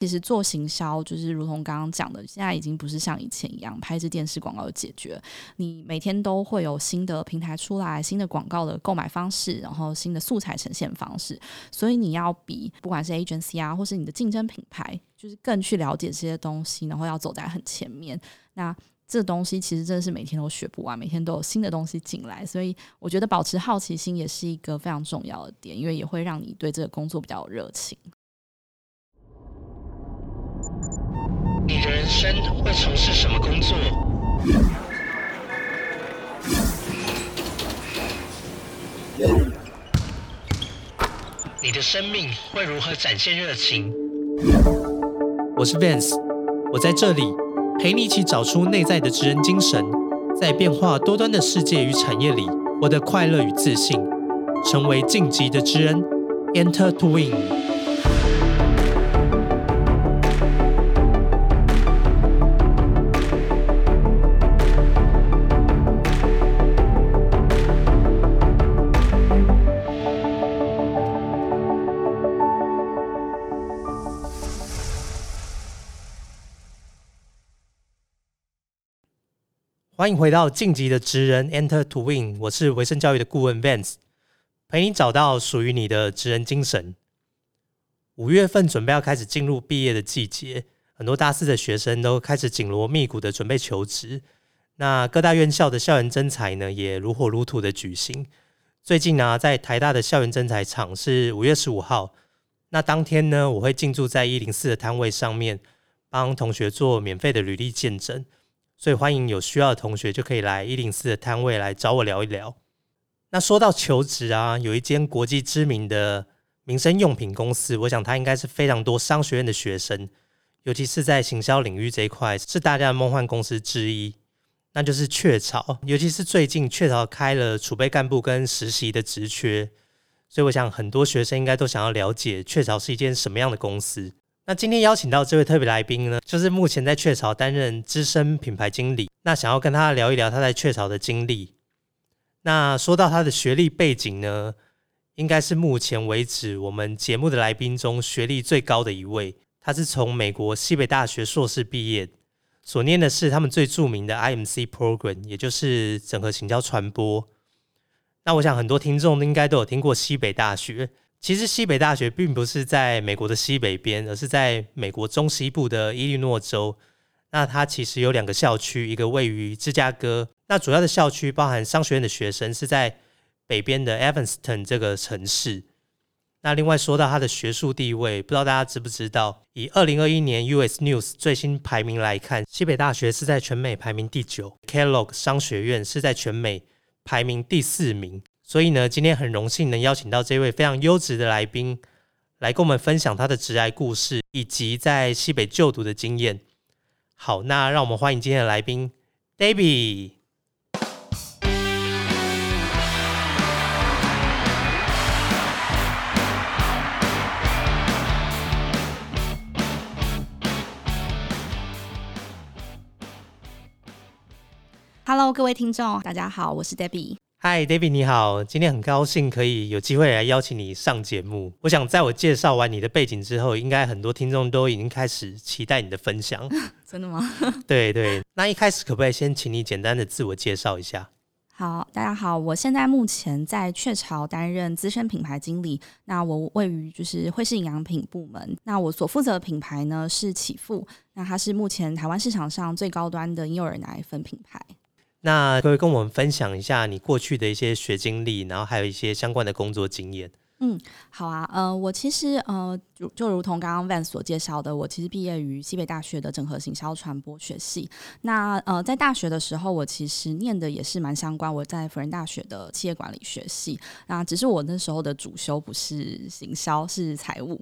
其实做行销就是如同刚刚讲的，现在已经不是像以前一样拍支电视广告就解决。你每天都会有新的平台出来，新的广告的购买方式，然后新的素材呈现方式，所以你要比不管是 agency 啊，或是你的竞争品牌，就是更去了解这些东西，然后要走在很前面。那这东西其实真的是每天都学不完，每天都有新的东西进来，所以我觉得保持好奇心也是一个非常重要的点，因为也会让你对这个工作比较有热情。你的人生会从事什么工作？你的生命会如何展现热情？我是 Vance，我在这里陪你一起找出内在的职人精神，在变化多端的世界与产业里，我的快乐与自信，成为晋级的职人，Enter to Win。欢迎回到晋级的职人 Enter to Win，我是维生教育的顾问 Vance，陪你找到属于你的职人精神。五月份准备要开始进入毕业的季节，很多大四的学生都开始紧锣密鼓的准备求职。那各大院校的校园征才呢，也如火如荼的举行。最近呢，在台大的校园征才场是五月十五号，那当天呢，我会进驻在一零四的摊位上面，帮同学做免费的履历见证。所以欢迎有需要的同学就可以来一零四的摊位来找我聊一聊。那说到求职啊，有一间国际知名的民生用品公司，我想它应该是非常多商学院的学生，尤其是在行销领域这一块，是大家的梦幻公司之一。那就是雀巢，尤其是最近雀巢开了储备干部跟实习的职缺，所以我想很多学生应该都想要了解雀巢是一间什么样的公司。那今天邀请到这位特别来宾呢，就是目前在雀巢担任资深品牌经理。那想要跟他聊一聊他在雀巢的经历。那说到他的学历背景呢，应该是目前为止我们节目的来宾中学历最高的一位。他是从美国西北大学硕士毕业，所念的是他们最著名的 IMC Program，也就是整合行销传播。那我想很多听众应该都有听过西北大学。其实西北大学并不是在美国的西北边，而是在美国中西部的伊利诺州。那它其实有两个校区，一个位于芝加哥。那主要的校区包含商学院的学生是在北边的 Evanston 这个城市。那另外说到它的学术地位，不知道大家知不知道？以二零二一年 US News 最新排名来看，西北大学是在全美排名第九，Kellogg 商学院是在全美排名第四名。所以呢，今天很荣幸能邀请到这位非常优质的来宾，来跟我们分享他的职癌故事以及在西北就读的经验。好，那让我们欢迎今天的来宾，Debbie。Hello，各位听众，大家好，我是 Debbie。嗨，David，你好！今天很高兴可以有机会来邀请你上节目。我想在我介绍完你的背景之后，应该很多听众都已经开始期待你的分享。真的吗？对对。那一开始可不可以先请你简单的自我介绍一下？好，大家好，我现在目前在雀巢担任资深品牌经理。那我位于就是惠氏营养品部门。那我所负责的品牌呢是启富，那它是目前台湾市场上最高端的婴幼儿奶粉品牌。那可以跟我们分享一下你过去的一些学经历，然后还有一些相关的工作经验。嗯，好啊，呃，我其实呃，就就如同刚刚 Van 所介绍的，我其实毕业于西北大学的整合行销传播学系。那呃，在大学的时候，我其实念的也是蛮相关，我在辅仁大学的企业管理学系。那只是我那时候的主修不是行销，是财务。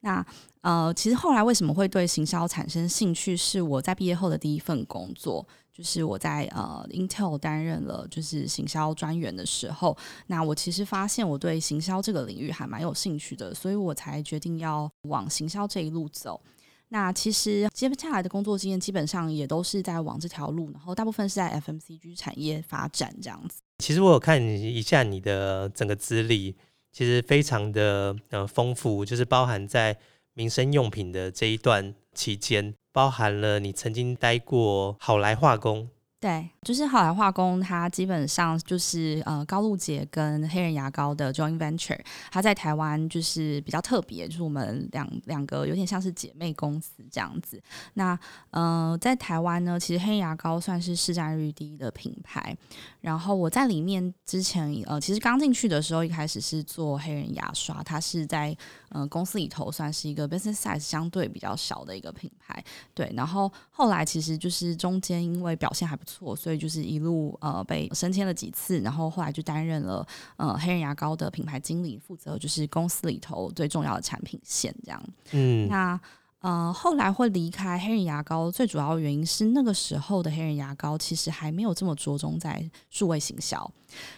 那呃，其实后来为什么会对行销产生兴趣，是我在毕业后的第一份工作。就是我在呃 Intel 担任了就是行销专员的时候，那我其实发现我对行销这个领域还蛮有兴趣的，所以我才决定要往行销这一路走。那其实接下来的工作经验基本上也都是在往这条路，然后大部分是在 FMCG 产业发展这样子。其实我有看一下你的整个资历，其实非常的呃丰富，就是包含在民生用品的这一段期间，包含了你曾经待过好来化工。对，就是好来化工，它基本上就是呃高露洁跟黑人牙膏的 joint venture，它在台湾就是比较特别，就是我们两两个有点像是姐妹公司这样子。那呃在台湾呢，其实黑人牙膏算是市占率第一的品牌。然后我在里面之前呃，其实刚进去的时候，一开始是做黑人牙刷，它是在呃公司里头算是一个 business size 相对比较小的一个品牌。对，然后后来其实就是中间因为表现还不错。错，所以就是一路呃被升迁了几次，然后后来就担任了呃黑人牙膏的品牌经理，负责就是公司里头最重要的产品线这样。嗯，那呃后来会离开黑人牙膏，最主要的原因是那个时候的黑人牙膏其实还没有这么着重在数位行销，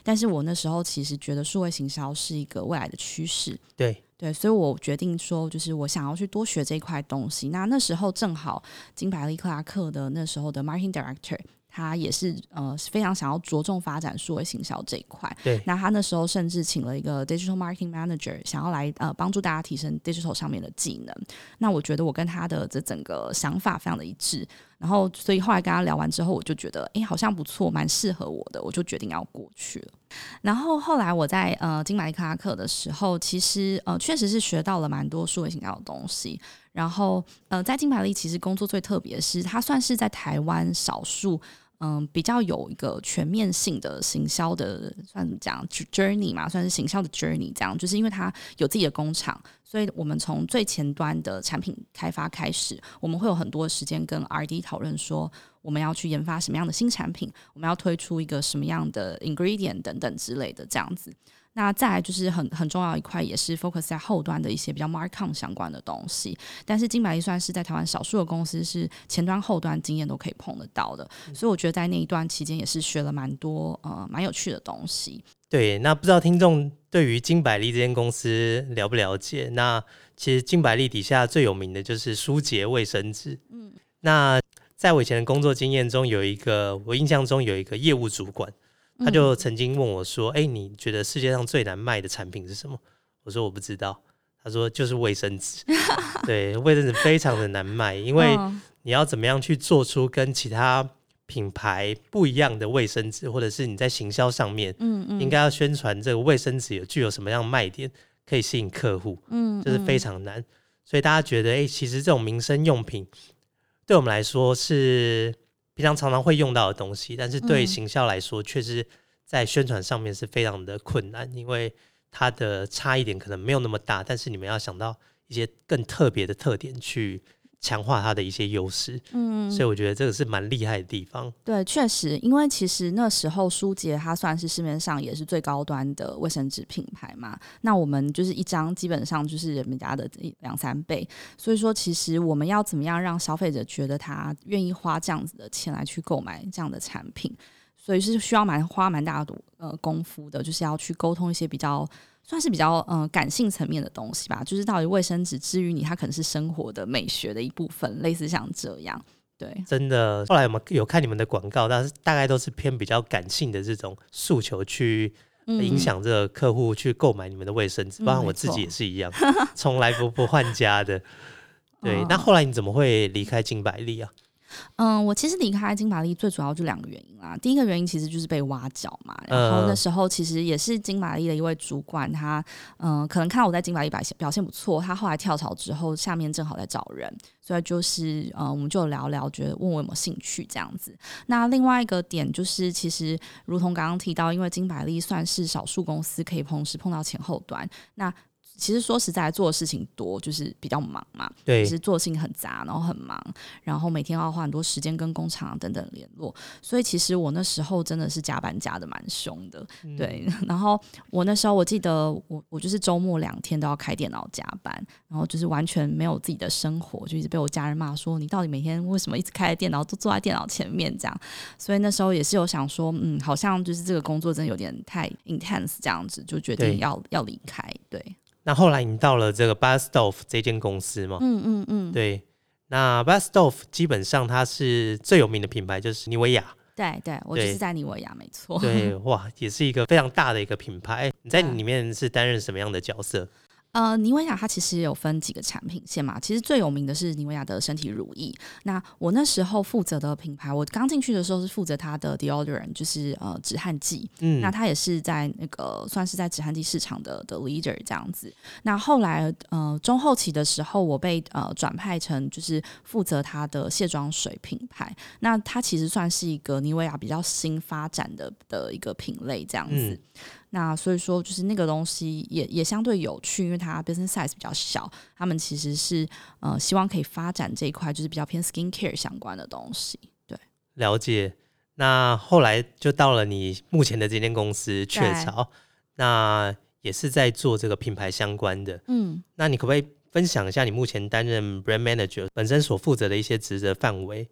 但是我那时候其实觉得数位行销是一个未来的趋势。对对，所以我决定说，就是我想要去多学这一块东西。那那时候正好金百利克拉克的那时候的 marketing director。他也是呃非常想要着重发展数位行销这一块。对，那他那时候甚至请了一个 digital marketing manager，想要来呃帮助大家提升 digital 上面的技能。那我觉得我跟他的这整个想法非常的一致。然后，所以后来跟他聊完之后，我就觉得，哎，好像不错，蛮适合我的，我就决定要过去了。然后后来我在呃金玛丽克拉克的时候，其实呃确实是学到了蛮多数位行销的东西。然后呃在金玛丽其实工作最特别的是，他算是在台湾少数。嗯，比较有一个全面性的行销的，算讲？journey 嘛，算是行销的 journey。这样，就是因为它有自己的工厂，所以我们从最前端的产品开发开始，我们会有很多时间跟 R&D 讨论，说我们要去研发什么样的新产品，我们要推出一个什么样的 ingredient 等等之类的，这样子。那再来就是很很重要一块，也是 focus 在后端的一些比较 marcom 相关的东西。但是金百利算是在台湾少数的公司，是前端后端经验都可以碰得到的。所以我觉得在那一段期间也是学了蛮多呃蛮有趣的东西。对，那不知道听众对于金百利这间公司了不了解？那其实金百利底下最有名的就是舒洁卫生纸。嗯，那在我以前的工作经验中，有一个我印象中有一个业务主管。他就曾经问我说：“哎，你觉得世界上最难卖的产品是什么？”我说：“我不知道。”他说：“就是卫生纸。”对，卫生纸非常的难卖，因为你要怎么样去做出跟其他品牌不一样的卫生纸，或者是你在行销上面，嗯嗯，应该要宣传这个卫生纸有具有什么样卖点，可以吸引客户，嗯，这是非常难。所以大家觉得，哎，其实这种民生用品对我们来说是。平常常常会用到的东西，但是对行销来说，确实在宣传上面是非常的困难，因为它的差异点可能没有那么大，但是你们要想到一些更特别的特点去。强化它的一些优势，嗯，所以我觉得这个是蛮厉害的地方。对，确实，因为其实那时候舒洁它算是市面上也是最高端的卫生纸品牌嘛。那我们就是一张基本上就是人们家的两三倍，所以说其实我们要怎么样让消费者觉得他愿意花这样子的钱来去购买这样的产品，所以是需要蛮花蛮大的呃功夫的，就是要去沟通一些比较。算是比较嗯感性层面的东西吧，就是到底卫生纸治愈你，它可能是生活的美学的一部分，类似像这样。对，真的。后来我们有看你们的广告，但是大概都是偏比较感性的这种诉求去影响这个客户去购买你们的卫生纸，包括我自己也是一样，从来不不换家的。对，那后来你怎么会离开金百利啊？嗯，我其实离开金玛丽最主要就两个原因啦。第一个原因其实就是被挖角嘛，然后那时候其实也是金玛丽的一位主管，他嗯可能看到我在金玛丽表现表现不错，他后来跳槽之后，下面正好在找人，所以就是呃我们就聊聊，觉得问我有没有兴趣这样子。那另外一个点就是，其实如同刚刚提到，因为金百丽算是少数公司可以同时碰到前后端，那。其实说实在，做的事情多，就是比较忙嘛。对，其实做事情很杂，然后很忙，然后每天要花很多时间跟工厂等等联络。所以其实我那时候真的是加班加的蛮凶的。对，然后我那时候我记得我我就是周末两天都要开电脑加班，然后就是完全没有自己的生活，就一直被我家人骂说你到底每天为什么一直开着电脑都坐在电脑前面这样。所以那时候也是有想说，嗯，好像就是这个工作真的有点太 intense 这样子，就决定要要离开。对。那后来你到了这个 Bastoff 这间公司吗？嗯嗯嗯，对。那 b a s t o f 基本上它是最有名的品牌就是妮维雅。对对，我就是在妮维雅，没错。对，哇，也是一个非常大的一个品牌。你在里面是担任什么样的角色？呃，妮维雅它其实有分几个产品线嘛，其实最有名的是妮维雅的身体乳液。那我那时候负责的品牌，我刚进去的时候是负责它的 deodorant，就是呃止汗剂。嗯，那它也是在那个算是在止汗剂市场的的 leader 这样子。那后来呃中后期的时候，我被呃转派成就是负责它的卸妆水品牌。那它其实算是一个妮维雅比较新发展的的一个品类这样子。嗯那所以说，就是那个东西也也相对有趣，因为它 business size 比较小，他们其实是呃希望可以发展这一块，就是比较偏 skin care 相关的东西。对，了解。那后来就到了你目前的这间公司雀巢，那也是在做这个品牌相关的。嗯，那你可不可以分享一下你目前担任 brand manager 本身所负责的一些职责范围？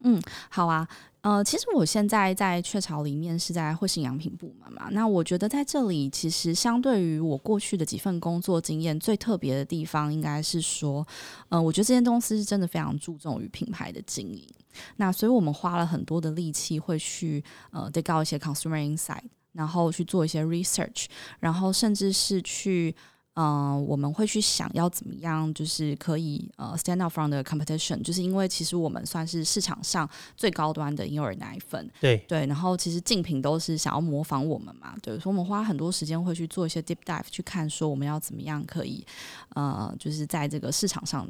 嗯好啊。呃，其实我现在在雀巢里面是在会信养品部门嘛。那我觉得在这里，其实相对于我过去的几份工作经验，最特别的地方应该是说，呃，我觉得这间公司是真的非常注重于品牌的经营。那所以我们花了很多的力气，会去呃 dig out 一些 consumer insight，然后去做一些 research，然后甚至是去。嗯，我们会去想要怎么样，就是可以呃 stand out from the competition，就是因为其实我们算是市场上最高端的婴儿奶粉，对，对，然后其实竞品都是想要模仿我们嘛，对，所以我们花很多时间会去做一些 deep dive，去看说我们要怎么样可以呃，就是在这个市场上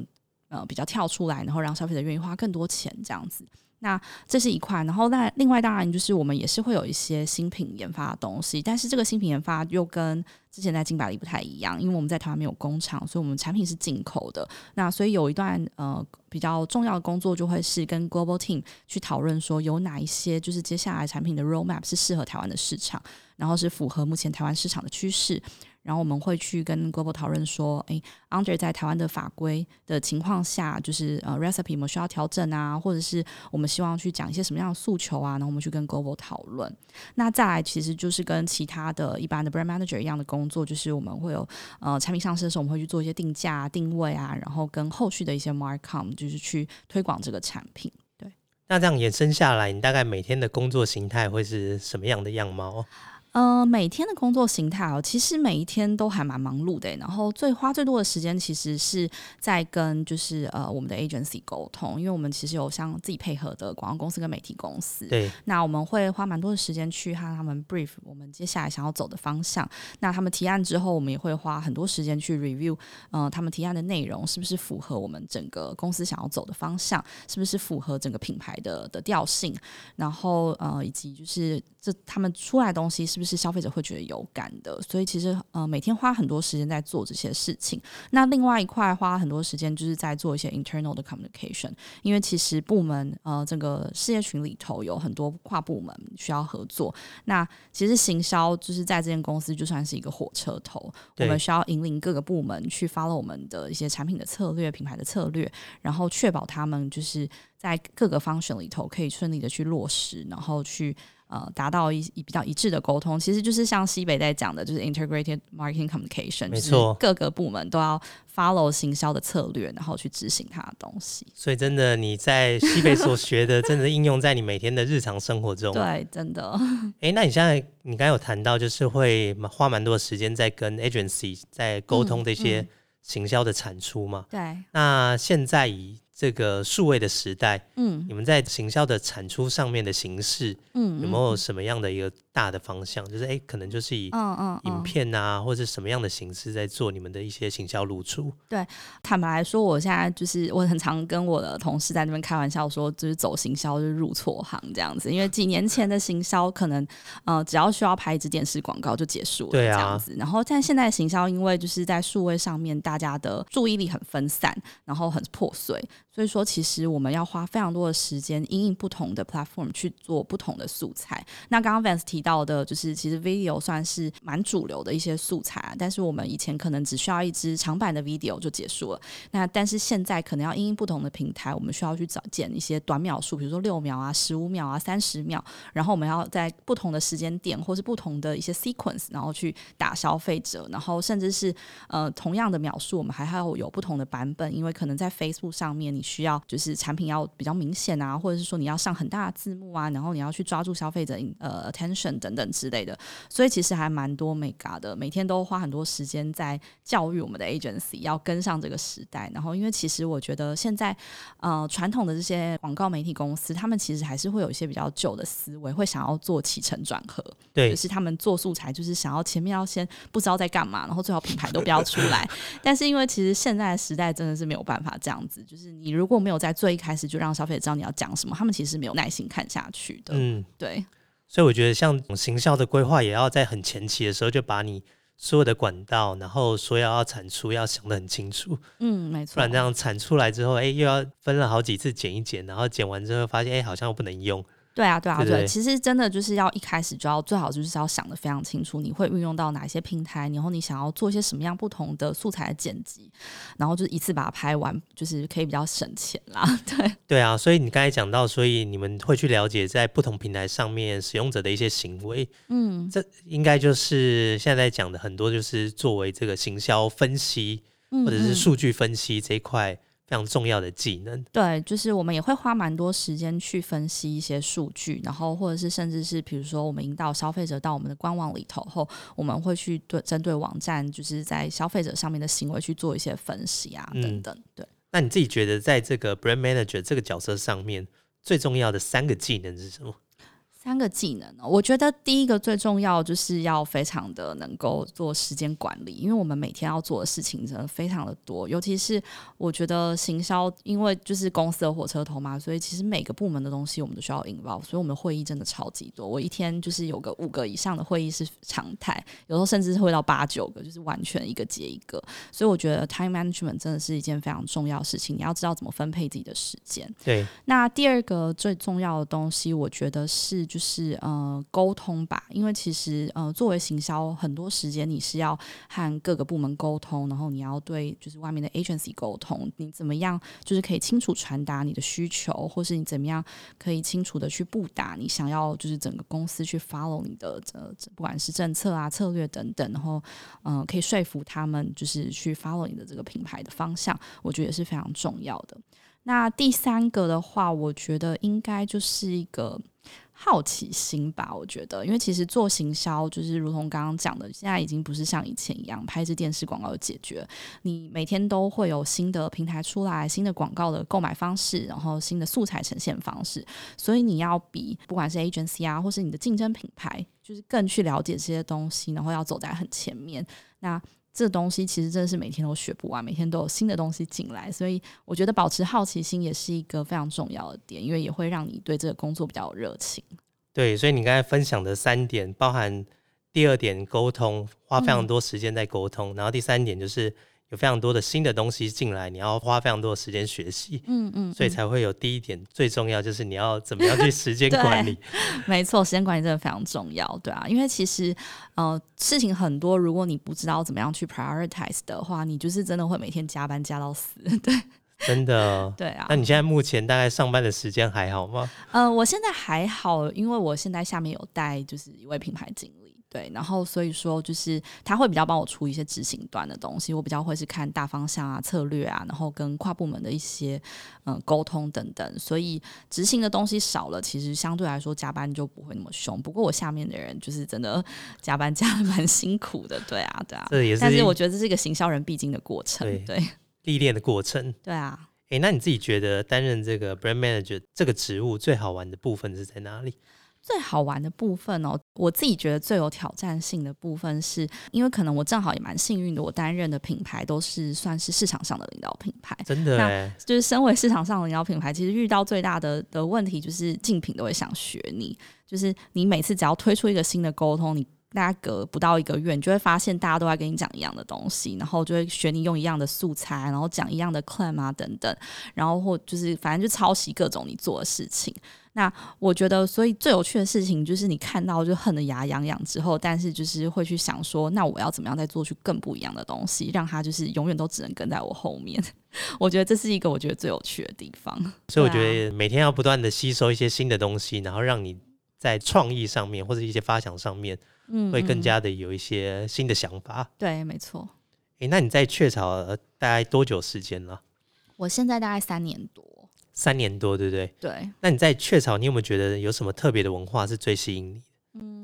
呃比较跳出来，然后让消费者愿意花更多钱这样子。那这是一块，然后那另外当然就是我们也是会有一些新品研发的东西，但是这个新品研发又跟之前在金百利不太一样，因为我们在台湾没有工厂，所以我们产品是进口的。那所以有一段呃比较重要的工作就会是跟 global team 去讨论说有哪一些就是接下来产品的 roadmap 是适合台湾的市场，然后是符合目前台湾市场的趋势。然后我们会去跟 Global 讨论说，诶 u n d e r 在台湾的法规的情况下，就是呃 recipe 我们需要调整啊，或者是我们希望去讲一些什么样的诉求啊，然后我们去跟 Global 讨论。那再来，其实就是跟其他的一般的 Brand Manager 一样的工作，就是我们会有呃产品上市的时候，我们会去做一些定价、定位啊，然后跟后续的一些 Markom 就是去推广这个产品。对，那这样延伸下来，你大概每天的工作形态会是什么样的样貌？呃，每天的工作形态哦，其实每一天都还蛮忙碌的。然后最花最多的时间，其实是在跟就是呃我们的 agency 沟通，因为我们其实有像自己配合的广告公司跟媒体公司。对，那我们会花蛮多的时间去和他们 brief 我们接下来想要走的方向。那他们提案之后，我们也会花很多时间去 review，呃，他们提案的内容是不是符合我们整个公司想要走的方向，是不是符合整个品牌的的调性，然后呃，以及就是这他们出来的东西是。不是消费者会觉得有感的，所以其实呃每天花很多时间在做这些事情。那另外一块花很多时间就是在做一些 internal 的 communication，因为其实部门呃这个事业群里头有很多跨部门需要合作。那其实行销就是在这间公司就算是一个火车头，我们需要引领各个部门去 follow 我们的一些产品的策略、品牌的策略，然后确保他们就是在各个 function 里头可以顺利的去落实，然后去。呃，达到一比较一致的沟通，其实就是像西北在讲的，就是 integrated marketing communication，没错，各个部门都要 follow 行销的策略，然后去执行它的东西。所以，真的你在西北所学的，真的应用在你每天的日常生活中。对，真的。哎，那你现在你刚有谈到，就是会花蛮多时间在跟 agency 在沟通这些行销的产出嘛？对。那现在以这个数位的时代，嗯，你们在行销的产出上面的形式，嗯，有没有什么样的一个大的方向？就是哎，可能就是以嗯嗯影片啊，或者什么样的形式在做你们的一些行销露出？对，坦白来说，我现在就是我很常跟我的同事在那边开玩笑说，就是走行销就是入错行这样子。因为几年前的行销可能呃，只要需要拍一支电视广告就结束了，对啊，这样子。然后但现在行销，因为就是在数位上面，大家的注意力很分散，然后很破碎。所以说，其实我们要花非常多的时间，因应不同的 platform 去做不同的素材。那刚刚 Vance 提到的，就是其实 video 算是蛮主流的一些素材，但是我们以前可能只需要一支长版的 video 就结束了。那但是现在可能要因应不同的平台，我们需要去找剪一些短秒数，比如说六秒啊、十五秒啊、三十秒，然后我们要在不同的时间点或是不同的一些 sequence，然后去打消费者，然后甚至是呃同样的秒数，我们还要有不同的版本，因为可能在 Facebook 上面你。你需要就是产品要比较明显啊，或者是说你要上很大的字幕啊，然后你要去抓住消费者呃 attention 等等之类的。所以其实还蛮多 mega 的，每天都花很多时间在教育我们的 agency 要跟上这个时代。然后因为其实我觉得现在呃传统的这些广告媒体公司，他们其实还是会有一些比较旧的思维，会想要做起承转合。对，就是他们做素材，就是想要前面要先不知道在干嘛，然后最好品牌都不要出来。但是因为其实现在的时代真的是没有办法这样子，就是你如果没有在最一开始就让消费者知道你要讲什么，他们其实没有耐心看下去的。嗯，对。所以我觉得像行销的规划，也要在很前期的时候就把你所有的管道，然后说要要产出，要想得很清楚。嗯，没错。不然这样产出来之后，哎，又要分了好几次剪一剪，然后剪完之后发现，哎，好像又不能用。对啊，对啊，对，其实真的就是要一开始就要最好就是要想的非常清楚，你会运用到哪些平台，然后你想要做一些什么样不同的素材的剪辑，然后就一次把它拍完，就是可以比较省钱啦。对，对啊，所以你刚才讲到，所以你们会去了解在不同平台上面使用者的一些行为，嗯，这应该就是现在讲的很多，就是作为这个行销分析或者是数据分析这一块。非常重要的技能，对，就是我们也会花蛮多时间去分析一些数据，然后或者是甚至是比如说我们引导消费者到我们的官网里头后，我们会去对针对网站就是在消费者上面的行为去做一些分析啊等等。对，那你自己觉得在这个 brand manager 这个角色上面最重要的三个技能是什么？三个技能呢？我觉得第一个最重要就是要非常的能够做时间管理，因为我们每天要做的事情真的非常的多，尤其是我觉得行销，因为就是公司的火车头嘛，所以其实每个部门的东西我们都需要引爆，所以我们的会议真的超级多。我一天就是有个五个以上的会议是常态，有时候甚至是会到八九个，就是完全一个接一个。所以我觉得 time management 真的是一件非常重要的事情，你要知道怎么分配自己的时间。对。那第二个最重要的东西，我觉得是。就是呃沟通吧，因为其实呃作为行销，很多时间你是要和各个部门沟通，然后你要对就是外面的 agency 沟通，你怎么样就是可以清楚传达你的需求，或是你怎么样可以清楚的去布达你想要就是整个公司去 follow 你的呃不管是政策啊策略等等，然后嗯可以说服他们就是去 follow 你的这个品牌的方向，我觉得也是非常重要的。那第三个的话，我觉得应该就是一个。好奇心吧，我觉得，因为其实做行销就是如同刚刚讲的，现在已经不是像以前一样拍支电视广告就解决。你每天都会有新的平台出来，新的广告的购买方式，然后新的素材呈现方式，所以你要比不管是 agency 啊，或是你的竞争品牌，就是更去了解这些东西，然后要走在很前面。那这东西其实真的是每天都学不完，每天都有新的东西进来，所以我觉得保持好奇心也是一个非常重要的点，因为也会让你对这个工作比较有热情。对，所以你刚才分享的三点，包含第二点沟通，花非常多时间在沟通，然后第三点就是。有非常多的新的东西进来，你要花非常多的时间学习，嗯嗯，所以才会有第一点最重要就是你要怎么样去 时间管理。没错，时间管理真的非常重要，对啊，因为其实呃事情很多，如果你不知道怎么样去 prioritize 的话，你就是真的会每天加班加到死，对，真的，对啊。那你现在目前大概上班的时间还好吗？嗯，我现在还好，因为我现在下面有带就是一位品牌经理。对，然后所以说就是他会比较帮我出一些执行端的东西，我比较会是看大方向啊、策略啊，然后跟跨部门的一些嗯沟通等等，所以执行的东西少了，其实相对来说加班就不会那么凶。不过我下面的人就是真的加班加的蛮辛苦的，对啊，对啊，这也是，但是我觉得这是一个行销人必经的过程，对，历练的过程，对啊。哎，那你自己觉得担任这个 brand manager 这个职务最好玩的部分是在哪里？最好玩的部分哦，我自己觉得最有挑战性的部分，是因为可能我正好也蛮幸运的，我担任的品牌都是算是市场上的领导品牌。真的，那就是身为市场上的领导品牌，其实遇到最大的的问题就是竞品都会想学你，就是你每次只要推出一个新的沟通，你大家隔不到一个月，你就会发现大家都在跟你讲一样的东西，然后就会学你用一样的素材，然后讲一样的 claim 啊等等，然后或就是反正就抄袭各种你做的事情。那我觉得，所以最有趣的事情就是你看到就恨得牙痒痒之后，但是就是会去想说，那我要怎么样再做出更不一样的东西，让他就是永远都只能跟在我后面。我觉得这是一个我觉得最有趣的地方。所以我觉得每天要不断的吸收一些新的东西，然后让你在创意上面或者一些发想上面，嗯，会更加的有一些新的想法。对，没错。诶，那你在雀巢大概多久时间了？我现在大概三年多，三年多，对不对？对，那你在雀巢，你有没有觉得有什么特别的文化是最吸引你？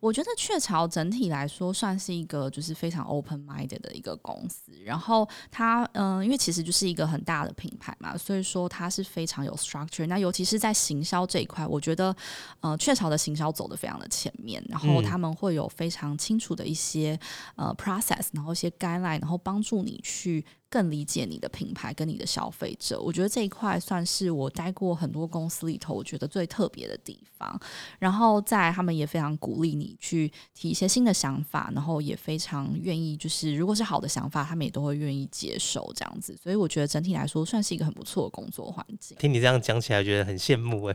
我觉得雀巢整体来说算是一个就是非常 open minded 的一个公司，然后它嗯、因为其实就是一个很大的品牌嘛，所以说它是非常有 structure。那尤其是在行销这一块，我觉得呃雀巢的行销走的非常的前面，然后嗯他们会有非常清楚的一些呃 process，然后一些 guideline，然后帮助你去更理解你的品牌跟你的消费者。我觉得这一块算是我待过很多公司里头，我觉得最特别的地方。然后在他们也非常鼓励你去提一些新的想法，然后也非常愿意，就是如果是好的想法，他们也都会愿意接受这样子。所以我觉得整体来说算是一个很不错的工作环境。听你这样讲起来，觉得很羡慕 哎。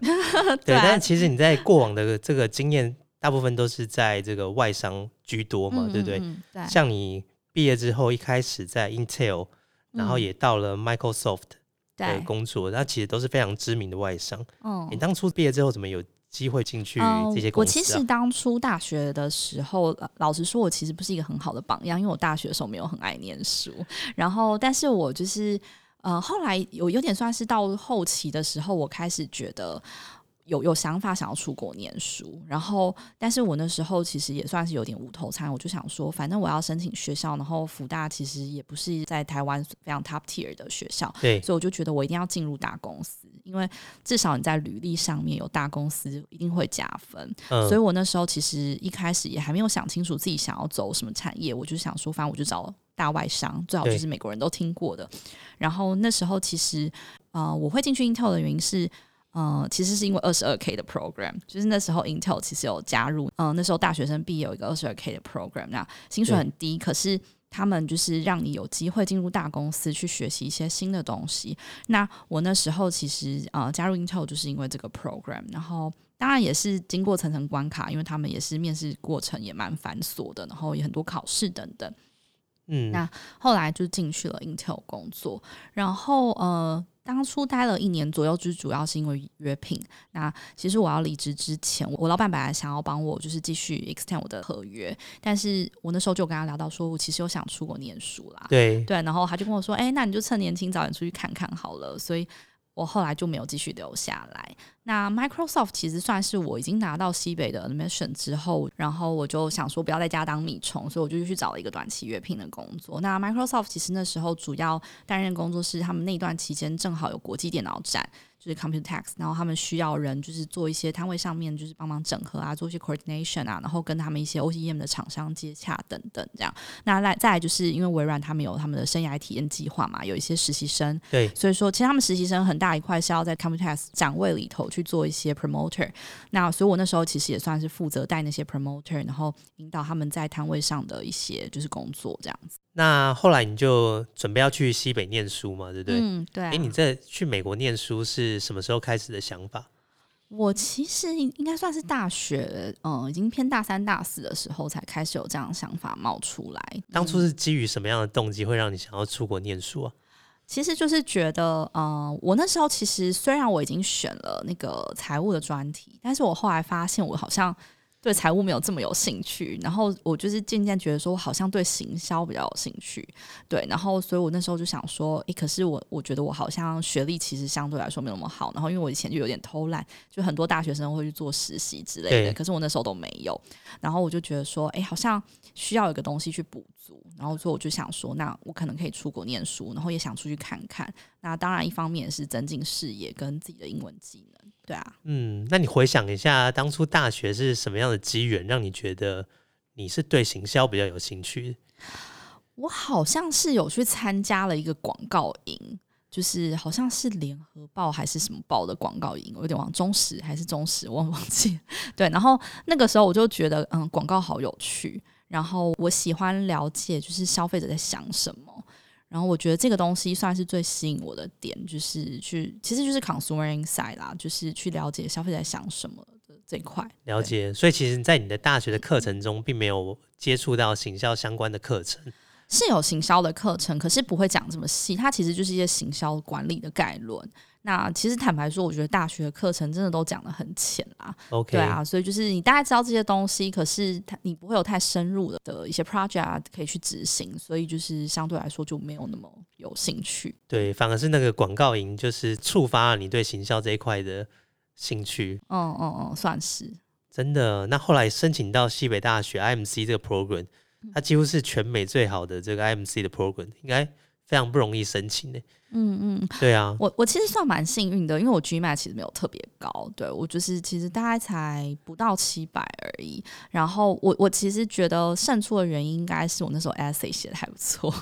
对，但是其实你在过往的这个经验，大部分都是在这个外商居多嘛，对不对？像你毕业之后，一开始在 Intel，然后嗯也到了 Microsoft 的对，工作，那其实都是非常知名的外商。嗯你当初毕业之后，怎么有机会进去嗯这些公我其？实当初大学的时候，老老实说，我其实不是一个很好的榜样，因为我大学的时候没有很爱念书。然后，但是我就是呃，后来有有点算是到后期的时候，我开始觉得。有有想法想要出国念书，然后，但是我那时候其实也算是有点无头餐，我就想说，反正我要申请学校，然后福大其实也不是在台湾非常 top tier 的学校，对，所以我就觉得我一定要进入大公司，因为至少你在履历上面有大公司一定会加分。嗯所以我那时候其实一开始也还没有想清楚自己想要走什么产业，我就想说，反正我就找大外商，最好就是美国人都听过的。然后那时候其实呃，我会进去 Intel 的原因是。呃，其实是因为二十二 K 的 program，就是那时候 Intel 其实有加入，嗯、那时候大学生毕业有一个二十二 K 的 program，那薪水很低，可是他们就是让你有机会进入大公司去学习一些新的东西。那我那时候其实呃加入 Intel 就是因为这个 program，然后当然也是经过层层关卡，因为他们也是面试过程也蛮繁琐的，然后也很多考试等等。嗯，那后来就进去了 Intel 工作，然后呃，当初待了一年左右，就是主要是因为约聘。那其实我要离职之前，我老板本来想要帮我就是继续 extend 我的合约，但是我那时候就跟他聊到说，我其实有想出国念书啦，对，对，然后他就跟我说：“哎、那你就趁年轻早点出去看看好了。”所以我后来就没有继续留下来。那 Microsoft 其实算是我已经拿到西北的 admission 之后，然后我就想说不要在家当米虫，所以我就去找了一个短期约聘的工作。那 Microsoft 其实那时候主要担任工作是他们那段期间正好有国际电脑展。就是 Computex，然后他们需要人就是做一些摊位上面就是帮忙整合啊，做一些 coordination 啊，然后跟他们一些 OEM 的厂商接洽等等这样。那来再来就是因为微软他们有他们的生涯体验计划嘛，有一些实习生，对，所以说其实他们实习生很大一块是要在 Computex 展位里头去做一些 promoter。那所以我那时候其实也算是负责带那些 promoter，然后引导他们在摊位上的一些就是工作这样子。那后来你就准备要去西北念书嘛，对不对？嗯，对、啊。哎、你在去美国念书是什么时候开始的想法？我其实应应该算是大学，嗯，已经偏大三、大四的时候才开始有这样的想法冒出来。当初是基于什么样的动机会让你想要出国念书啊？其实就是觉得，嗯、我那时候其实虽然我已经选了那个财务的专题，但是我后来发现我好像对财务没有这么有兴趣，然后我就是渐渐觉得说，我好像对行销比较有兴趣，对，然后所以我那时候就想说，诶，可是我我觉得我好像学历其实相对来说没有那么好，然后因为我以前就有点偷懒，就很多大学生会去做实习之类的，可是我那时候都没有，然后我就觉得说，诶，好像需要有个东西去补足，然后所以我就想说，那我可能可以出国念书，然后也想出去看看。那当然，一方面也是增进视野跟自己的英文技能，对啊。嗯，那你回想一下，当初大学是什么样的机缘，让你觉得你是对行销比较有兴趣？我好像是有去参加了一个广告营，就是好像是联合报还是什么报的广告营，我有点忘，中时还是中时，我忘忘记。对，然后那个时候我就觉得，嗯，广告好有趣，然后我喜欢了解就是消费者在想什么。然后我觉得这个东西算是最吸引我的点，就是去其实就是 consumer insight 啦，就是去了解消费者在想什么的这一块。了解，所以其实，在你的大学的课程中，并没有接触到行销相关的课程。是有行销的课程，可是不会讲这么细，它其实就是一些行销管理的概论。那其实坦白说，我觉得大学的课程真的都讲的很浅啦。OK，对啊，所以就是你大概知道这些东西，可是它你不会有太深入的的一些 project 啊可以去执行，所以就是相对来说就没有那么有兴趣。对，反而是那个广告营，就是触发了你对行销这一块的兴趣。嗯嗯嗯，算是。真的，那后来申请到西北大学 IMC 这个 program，它几乎是全美最好的这个 IMC 的 program，应该非常不容易申请的。嗯嗯，对啊，我我其实算蛮幸运的，因为我 GMAT 其实没有特别高，对我就是其实大概才不到七百而已。然后我我其实觉得胜出的原因应该是我那时候 essay 写的还不错，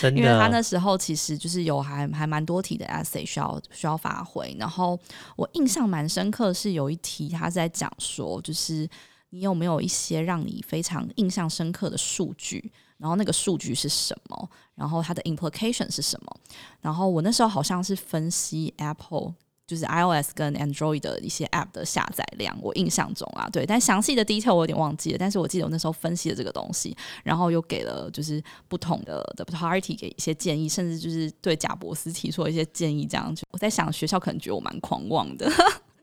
真的，因为他那时候其实就是有还还蛮多题的 essay 需要需要发挥。然后我印象蛮深刻是有一题他在讲说，就是你有没有一些让你非常印象深刻的数据？然后那个数据是什么？然后它的 implication 是什么？然后我那时候好像是分析 Apple 就是 iOS 跟 Android 的一些 App 的下载量，我印象中啊，对，但详细的 detail 我有点忘记了。但是我记得我那时候分析了这个东西，然后又给了就是不同的的 party 给一些建议，甚至就是对贾博斯提出了一些建议。这样子，我在想学校可能觉得我蛮狂妄的。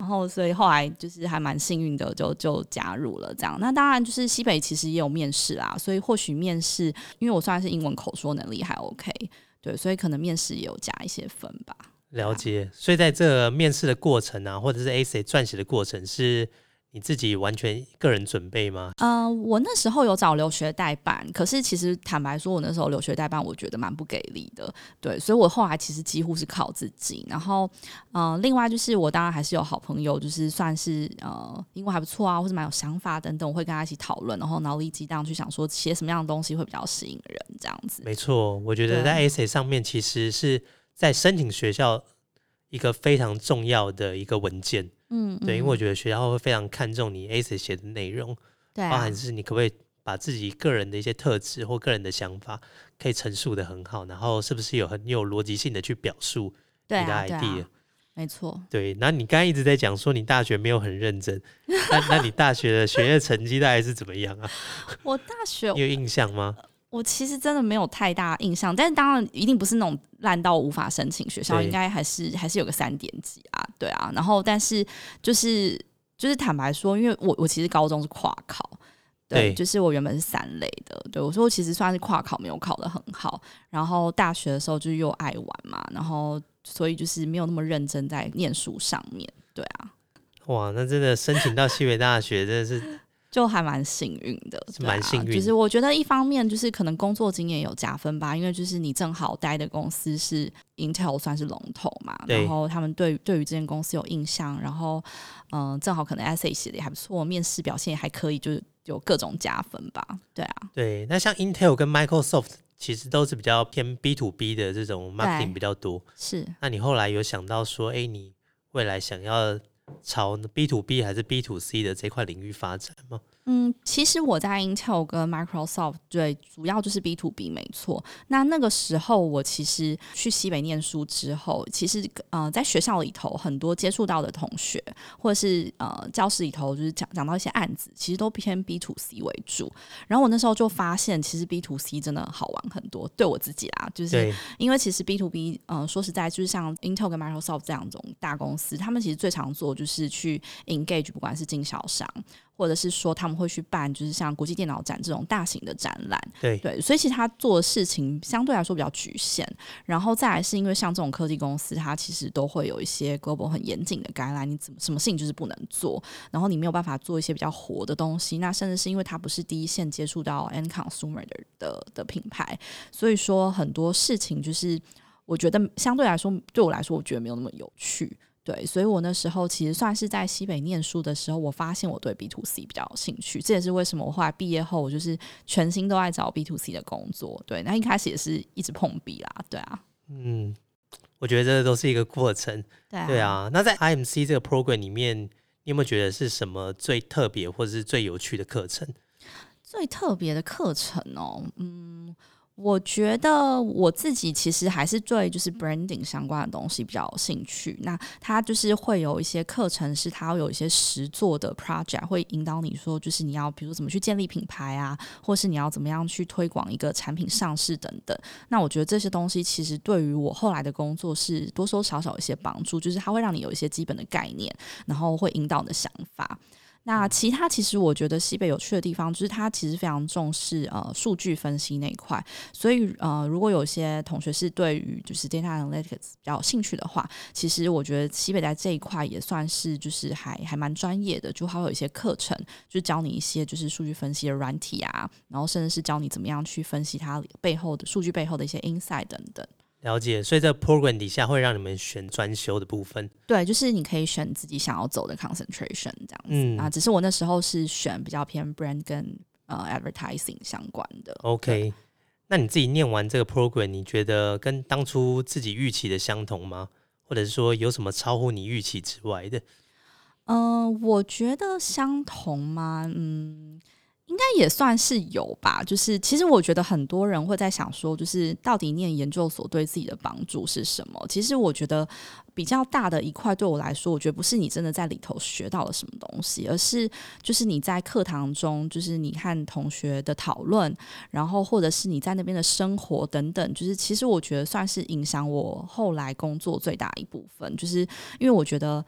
然后，所以后来就是还蛮幸运的，就就加入了这样。那当然，就是西北其实也有面试啦，所以或许面试，因为我算是英文口说能力还 OK，对，所以可能面试也有加一些分吧。了解。所以在这面试的过程啊，或者是 AC 撰写的过程，是你自己完全个人准备吗？呃，我那时候有找留学代办，可是其实坦白说，我那时候留学代办我觉得蛮不给力的，对，所以我后来其实几乎是靠自己。然后，呃，另外就是我当然还是有好朋友，就是算是呃英文还不错啊，或者蛮有想法等等，我会跟他一起讨论，然后脑力激荡去想说写什么样的东西会比较吸引人，这样子。没错，我觉得在 essay 上面其实是在申请学校一个非常重要的一个文件。嗯，对，因为嗯我觉得学校会非常看重你 essay 写的内容，对、啊包含，是你可不可以把自己个人的一些特质或个人的想法可以陈述的很好，然后是不是有很有逻辑性的去表述你的 idea。啊，没错。对，那你刚刚一直在讲说你大学没有很认真，那那你大学的学业成绩大概是怎么样啊？我大学你有印象吗？我其实真的没有太大印象，但是当然一定不是那种烂到无法申请学校，应该还是还是有个三点几啊，对啊。然后但是就是就是坦白说，因为我我其实高中是跨考。对，就是我原本是三类的，对我说我其实算是跨考没有考得很好，然后大学的时候就是又爱玩嘛，然后所以就是没有那么认真在念书上面，对啊，哇，那真的申请到西北大学真的是就还蛮幸运的，蛮幸运就是我觉得一方面就是可能工作经验有加分吧，因为就是你正好待的公司是 Intel 算是龙头嘛，然后他们对对于这间公司有印象，然后嗯、呃正好可能 essay 写的也还不错，面试表现也还可以，就是有各种加分吧。对啊，对。那像 Intel 跟 Microsoft 其实都是比较偏 B to B 的这种 marketing 比较多。是那你后来有想到说，哎，你未来想要朝 B to B 还是 B to C 的这块领域发展吗？嗯，其实我在 Intel 跟 Microsoft 对，主要就是 B to B 没错。那那个时候我其实去西北念书之后，其实呃在学校里头很多接触到的同学，或者是呃教室里头就是讲讲到一些案子，其实都偏 B to C 为主。然后我那时候就发现，其实 B to C 真的好玩很多，对我自己啦，就是，因为其实 B to B，嗯、说实在，就是像 Intel 跟 Microsoft 这样种大公司，他们其实最常做就是去 engage，不管是经销商，或者是说他们会去办，就是像国际电脑展这种大型的展览。对，对，所以其实他做的事情相对来说比较局限。然后再来是因为像这种科技公司，它其实都会有一些 global 很严谨的 guideline，你怎么什么事情就是不能做，然后你没有办法做一些比较活的东西。那甚至是因为它不是第一线接触到 end consumer 的的的品牌，所以说很多事情就是我觉得相对来说对我来说，我觉得没有那么有趣。对，所以我那时候其实算是在西北念书的时候，我发现我对 B to C 比较有兴趣，这也是为什么我后来毕业后，我就是全心都在找 B to C 的工作。对，那一开始也是一直碰壁啦，对啊，嗯，我觉得这都是一个过程。对啊，对，啊，那在 IMC 这个 program 里面，你有没有觉得是什么最特别或者是最有趣的课程？最特别的课程哦，嗯，我觉得我自己其实还是对就是 branding 相关的东西比较有兴趣。那它就是会有一些课程，是它有一些实做的 project，会引导你说，就是你要比如怎么去建立品牌啊，或是你要怎么样去推广一个产品上市等等。那我觉得这些东西其实对于我后来的工作是多多少少一些帮助，就是它会让你有一些基本的概念，然后会引导你的想法。那其他其实我觉得西北有趣的地方，就是它其实非常重视呃数据分析那一块，所以呃如果有些同学是对于就是 data analytics 比较有兴趣的话，其实我觉得西北在这一块也算是就是还还蛮专业的，就还有一些课程，就教你一些就是数据分析的软体啊，然后甚至是教你怎么样去分析它背后的数据背后的一些 insight 等等。了解，所以这个 program 底下会让你们选专修的部分。对，就是你可以选自己想要走的 concentration 这样子啊。只是我那时候是选比较偏 brand 跟呃 advertising 相关的。OK，那你自己念完这个 program，你觉得跟当初自己预期的相同吗？或者是说有什么超乎你预期之外的？嗯，我觉得相同吗？嗯。应该也算是有吧，就是其实我觉得很多人会在想说，就是到底念研究所对自己的帮助是什么？其实我觉得比较大的一块对我来说，我觉得不是你真的在里头学到了什么东西，而是就是你在课堂中，就是你和同学的讨论，然后或者是你在那边的生活等等，就是其实我觉得算是影响我后来工作最大一部分，就是因为我觉得。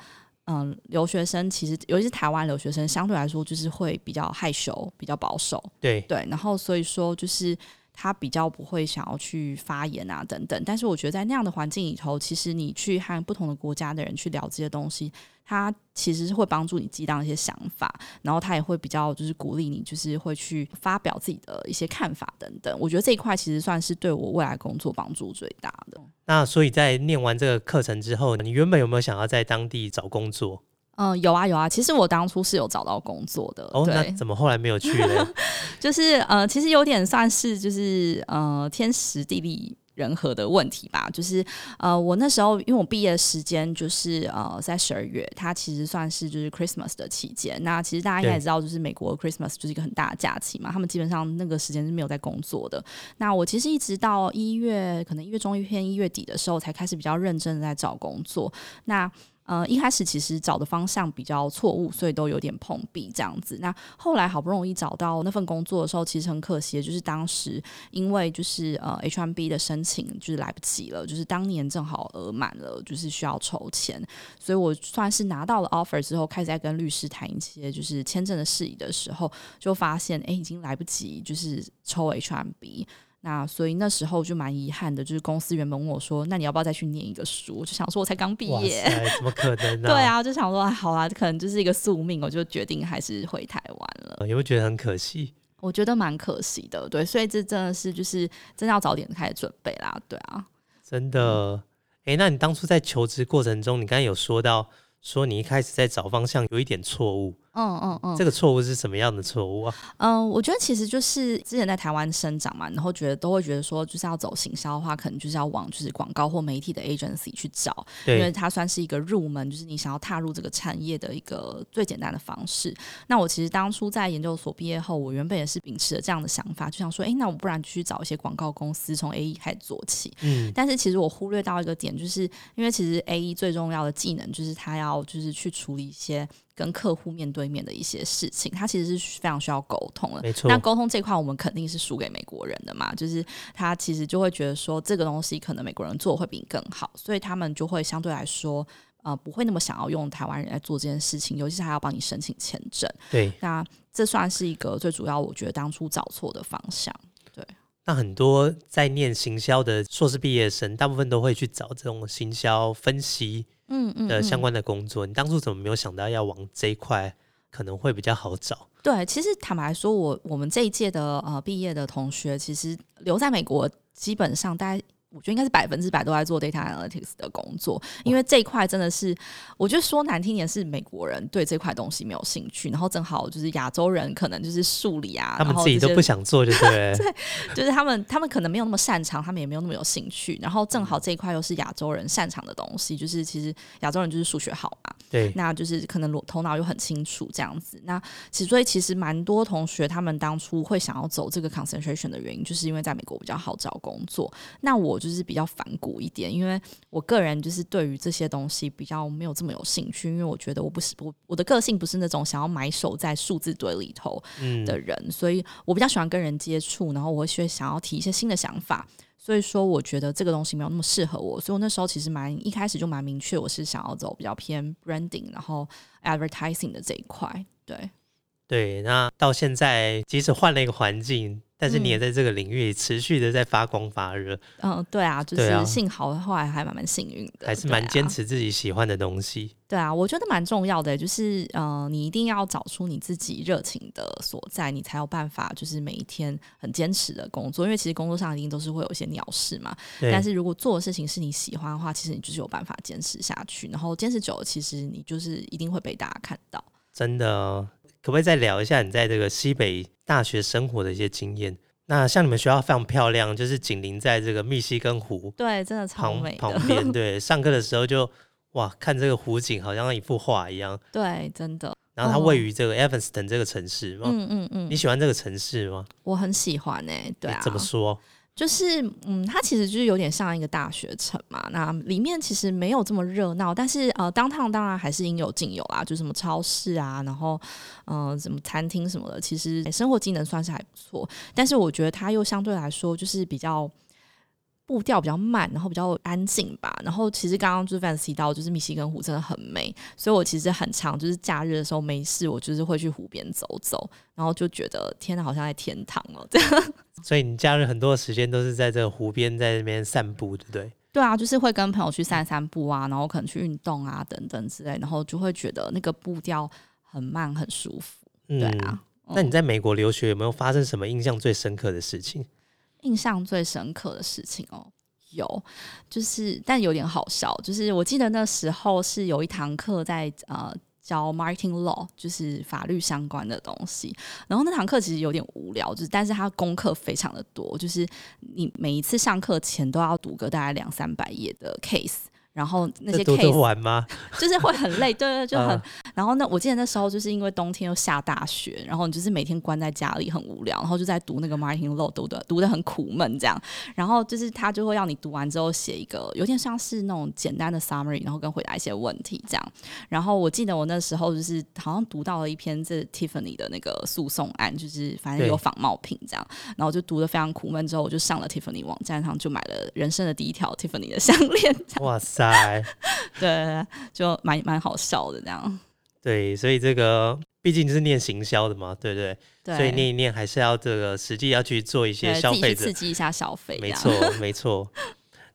嗯，留学生其实，尤其是台湾留学生，相对来说就是会比较害羞、比较保守。对对，然后所以说就是他比较不会想要去发言啊等等。但是我觉得在那样的环境里头，其实你去和不同的国家的人去聊这些东西。他其实是会帮助你激荡一些想法，然后他也会比较就是鼓励你，就是会去发表自己的一些看法等等。我觉得这一块其实算是对我未来工作帮助最大的。那所以在念完这个课程之后，你原本有没有想要在当地找工作？嗯，有啊有啊。其实我当初是有找到工作的。哦，那怎么后来没有去呢？就是呃，其实有点算是就是呃，天时地利。人和的问题吧，就是呃，我那时候因为我毕业的时间就是呃在十二月，它其实算是就是 Christmas 的期间。那其实大家应该也知道，就是美国 Christmas 就是一个很大的假期嘛，他们基本上那个时间是没有在工作的。那我其实一直到一月，可能一月中一天一月底的时候，才开始比较认真的在找工作。那呃，一开始其实找的方向比较错误，所以都有点碰壁这样子。那后来好不容易找到那份工作的时候，其实很可惜，就是当时因为就是呃 H M B 的申请就是来不及了，就是当年正好额满了，就是需要筹钱，所以我算是拿到了 offer 之后，开始在跟律师谈一些就是签证的事宜的时候，就发现哎，已经来不及，就是抽 H M B。那所以那时候就蛮遗憾的，就是公司原本问我说：“那你要不要再去念一个书？”我就想说，我才刚毕业，怎么可能呢？对啊，就想说，好啊，可能就是一个宿命，我就决定还是回台湾了。有没有觉得很可惜？我觉得蛮可惜的，对，所以这真的是就是真的要早点开始准备啦，对啊，真的。哎，那你当初在求职过程中，你刚才有说到说你一开始在找方向有一点错误。嗯嗯嗯，这个错误是什么样的错误啊？嗯，我觉得其实就是之前在台湾生长嘛，然后觉得都会觉得说，就是要走行销的话，可能就是要往就是广告或媒体的 agency 去找，因为它算是一个入门，就是你想要踏入这个产业的一个最简单的方式。那我其实当初在研究所毕业后，我原本也是秉持了这样的想法，就想说，哎，那我不然去找一些广告公司，从 A E 开始做起。嗯，但是其实我忽略到一个点，就是因为其实 A E 最重要的技能就是他要就是去处理一些。跟客户面对面的一些事情，他其实是非常需要沟通的。没错，那沟通这块我们肯定是输给美国人的嘛，就是他其实就会觉得说这个东西可能美国人做会比你更好，所以他们就会相对来说呃不会那么想要用台湾人来做这件事情，尤其是还要帮你申请签证。对，那这算是一个最主要，我觉得当初找错的方向。对，那很多在念行销的硕士毕业生，大部分都会去找这种行销分析。嗯嗯的相关的工作，你当初怎么没有想到要往这一块可能会比较好找？对，其实坦白说，我我们这一届的呃毕业的同学，其实留在美国基本上大概。我觉得应该是百分之百都在做 data analytics 的工作，因为这一块真的是，我觉得说难听点是美国人对这块东西没有兴趣，然后正好就是亚洲人可能就是数理啊，他们自己都不想做，对不对？对，就是他们他们可能没有那么擅长，他们也没有那么有兴趣，然后正好这一块又是亚洲人擅长的东西，就是其实亚洲人就是数学好嘛，对，那就是可能头脑又很清楚这样子。那其实所以其实蛮多同学他们当初会想要走这个 concentration 的原因，就是因为在美国比较好找工作。那我就是比较反骨一点，因为我个人就是对于这些东西比较没有这么有兴趣，因为我觉得我不是我我的个性不是那种想要埋首在数字堆里头的人，所以我比较喜欢跟人接触，然后我会想要提一些新的想法。所以说，我觉得这个东西没有那么适合我，所以我那时候其实蛮一开始就蛮明确，我是想要走比较偏 branding，然后 advertising 的这一块。对，对。那到现在，即使换了一个环境。但是你也在这个领域持续的在发光发热，嗯，对啊，就是幸好后来还蛮蛮幸运的，还是蛮坚持自己喜欢的东西。对啊，我觉得蛮重要的，就是呃，你一定要找出你自己热情的所在，你才有办法就是每一天很坚持的工作。因为其实工作上一定都是会有一些鸟事嘛，但是如果做的事情是你喜欢的话，其实你就是有办法坚持下去。然后坚持久了，其实你就是一定会被大家看到。真的。可不可以再聊一下你在这个西北大学生活的一些经验？那像你们学校非常漂亮，就是紧邻在这个密西根湖，对，真的超美。旁边 对，上课的时候就哇，看这个湖景好像一幅画一样。对，真的。然后它位于这个 Evanston 这个城市嘛，嗯嗯嗯，你喜欢这个城市吗？我很喜欢诶，对啊。怎么说？就是，嗯，它其实就是有点像一个大学城嘛。那里面其实没有这么热闹，但是呃，当趟当然还是应有尽有啦，就什么超市啊，然后嗯，什么餐厅什么的，其实生活机能算是还不错。但是我觉得它又相对来说就是比较。步调比较慢，然后比较安静吧。然后其实刚刚就是 Vance 提到，就是密西根湖真的很美，所以我其实很长，就是假日的时候没事，我就是会去湖边走走，然后就觉得天呐，好像在天堂哦，这样。所以你假日很多时间都是在这个湖边在那边散步，对不对？对啊，就是会跟朋友去散散步啊，然后可能去运动啊等等之类，然后就会觉得那个步调很慢，很舒服。对啊。那你在美国留学有没有发生什么印象最深刻的事情？印象最深刻的事情哦，有，就是但有点好笑，就是我记得那时候是有一堂课在呃教 marketing law，就是法律相关的东西，然后那堂课其实有点无聊，就是但是它功课非常的多，就是你每一次上课前都要读个大概两三百页的 case。然后那些 case 玩吗？就是会很累，对对，就很。然后那我记得那时候就是因为冬天又下大雪，然后你就是每天关在家里很无聊，然后就在读那个 marketing law，读的读的很苦闷这样。然后就是他就会要你读完之后写一个有点像是那种简单的 summary，然后跟回答一些问题这样。然后我记得我那时候就是好像读到了一篇这 Tiffany 的那个诉讼案，就是反正有仿冒品这样。然后就读的非常苦闷，之后我就上了 Tiffany 网站上就买了人生的第一条 Tiffany 的项链。哇塞！对，就蛮蛮好笑的这样。对，所以这个毕竟是念行销的嘛，对不对？对。所以念一念还是要这个实际要去做一些消费刺激一下消费。没错，没错。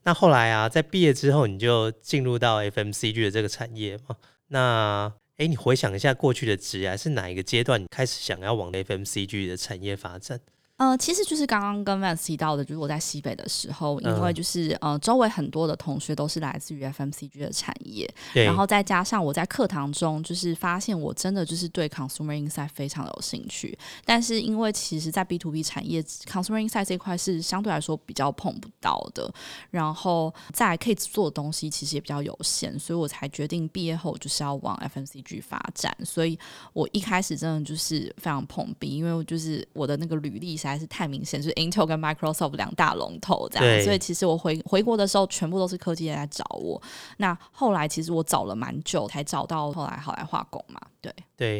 那后来啊，在毕业之后，你就进入到 FMCG 的这个产业嘛？那哎，你回想一下过去的职业，是哪一个阶段你开始想要往 FMCG 的产业发展？呃，其实就是刚刚跟 Vance 提到的，就是我在西北的时候，因为就是呃，周围很多的同学都是来自于 FMCG 的产业，然后再加上我在课堂中就是发现我真的就是对 Consumer Insight 非常有兴趣，但是因为其实，在 B to B 产业 Consumer Insight 这一块是相对来说比较碰不到的，然后再可以做的东西其实也比较有限，所以我才决定毕业后就是要往 FMCG 发展，所以我一开始真的就是非常碰壁，因为就是我的那个履历才。还是太明显，就是 Intel 跟 Microsoft 两大龙头这样，所以其实我回回国的时候，全部都是科技人来找我。那后来其实我找了蛮久，才找到后来好来化工嘛。对对，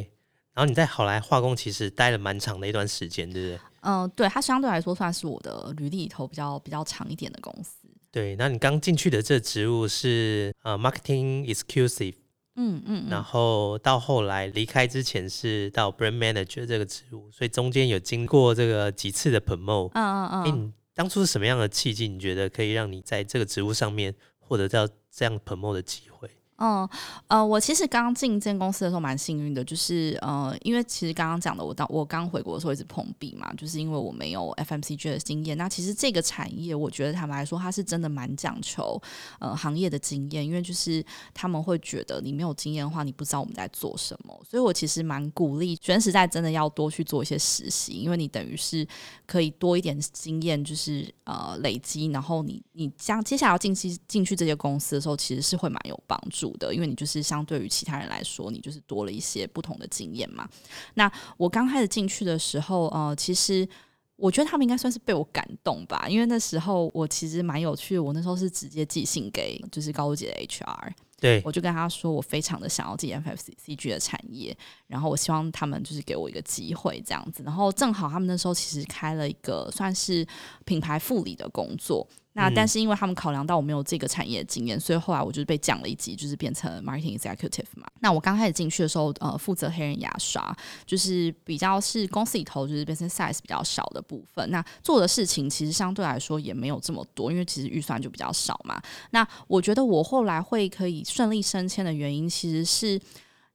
然后你在好来化工其实待了蛮长的一段时间，对不对？嗯，对，它相对来说算是我的履历里头比较比较长一点的公司。对，那你刚进去的这职务是呃 Marketing Exclusive。嗯嗯，然后到后来离开之前是到 brand manager 这个职务，所以中间有经过这个几次的 promote。嗯嗯嗯。当初是什么样的契机？你觉得可以让你在这个职务上面获得到这样 promote 的机会？嗯呃，我其实刚进这间公司的时候蛮幸运的，就是呃，因为其实刚刚讲的，我当我刚回国的时候一直碰壁嘛，就是因为我没有 FMCG 的经验。那其实这个产业，我觉得坦白来说，它是真的蛮讲求呃行业的经验，因为就是他们会觉得你没有经验的话，你不知道我们在做什么。所以我其实蛮鼓励全时代真的要多去做一些实习，因为你等于是可以多一点经验，就是呃累积，然后你你将接下来要进去进去这些公司的时候，其实是会蛮有帮助。助的，因为你就是相对于其他人来说，你就是多了一些不同的经验嘛。那我刚开始进去的时候，呃，其实。我觉得他们应该算是被我感动吧，因为那时候我其实蛮有趣的。我那时候是直接寄信给就是高姐的 HR，对我就跟他说我非常的想要进 FFCG 的产业，然后我希望他们就是给我一个机会这样子。然后正好他们那时候其实开了一个算是品牌副理的工作。那但是因为他们考量到我没有这个产业经验，所以后来我就是被降了一级，就是变成 marketing executive 嘛。那我刚开始进去的时候，呃，负责黑人牙刷，就是比较是公司里头就是 business size 比较少的部分。那做的事情其实相对来说也没有这么多，因为其实预算就比较少嘛。那我觉得我后来会可以顺利升迁的原因，其实是。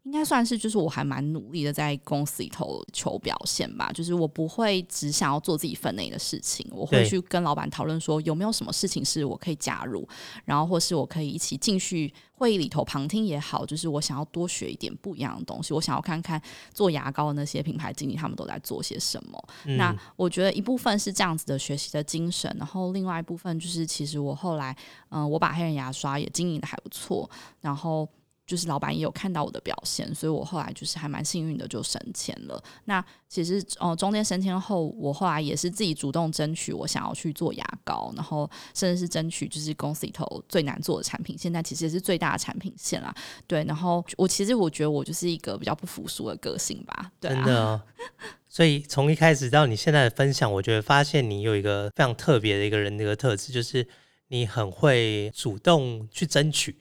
应该算是，就是我还蛮努力的，在公司里头求表现吧。就是我不会只想要做自己分内的事情，我会去跟老板讨论说有没有什么事情是我可以加入，然后或是我可以一起进去会议里头旁听也好。就是我想要多学一点不一样的东西，我想要看看做牙膏的那些品牌经理他们都在做些什么。那我觉得一部分是这样子的学习的精神，然后另外一部分就是其实我后来，嗯，我把黑人牙刷也经营的还不错，然后。就是老板也有看到我的表现，所以我后来就是还蛮幸运的就升迁了。那其实呃中间升迁后，我后来也是自己主动争取我想要去做牙膏，然后甚至是争取就是公司里头最难做的产品，现在其实也是最大的产品线啦。对，然后我其实我觉得我就是一个比较不服输的个性吧。真的，所以从一开始到你现在的分享，我觉得发现你有一个非常特别的一个人的一个特质，就是你很会主动去争取。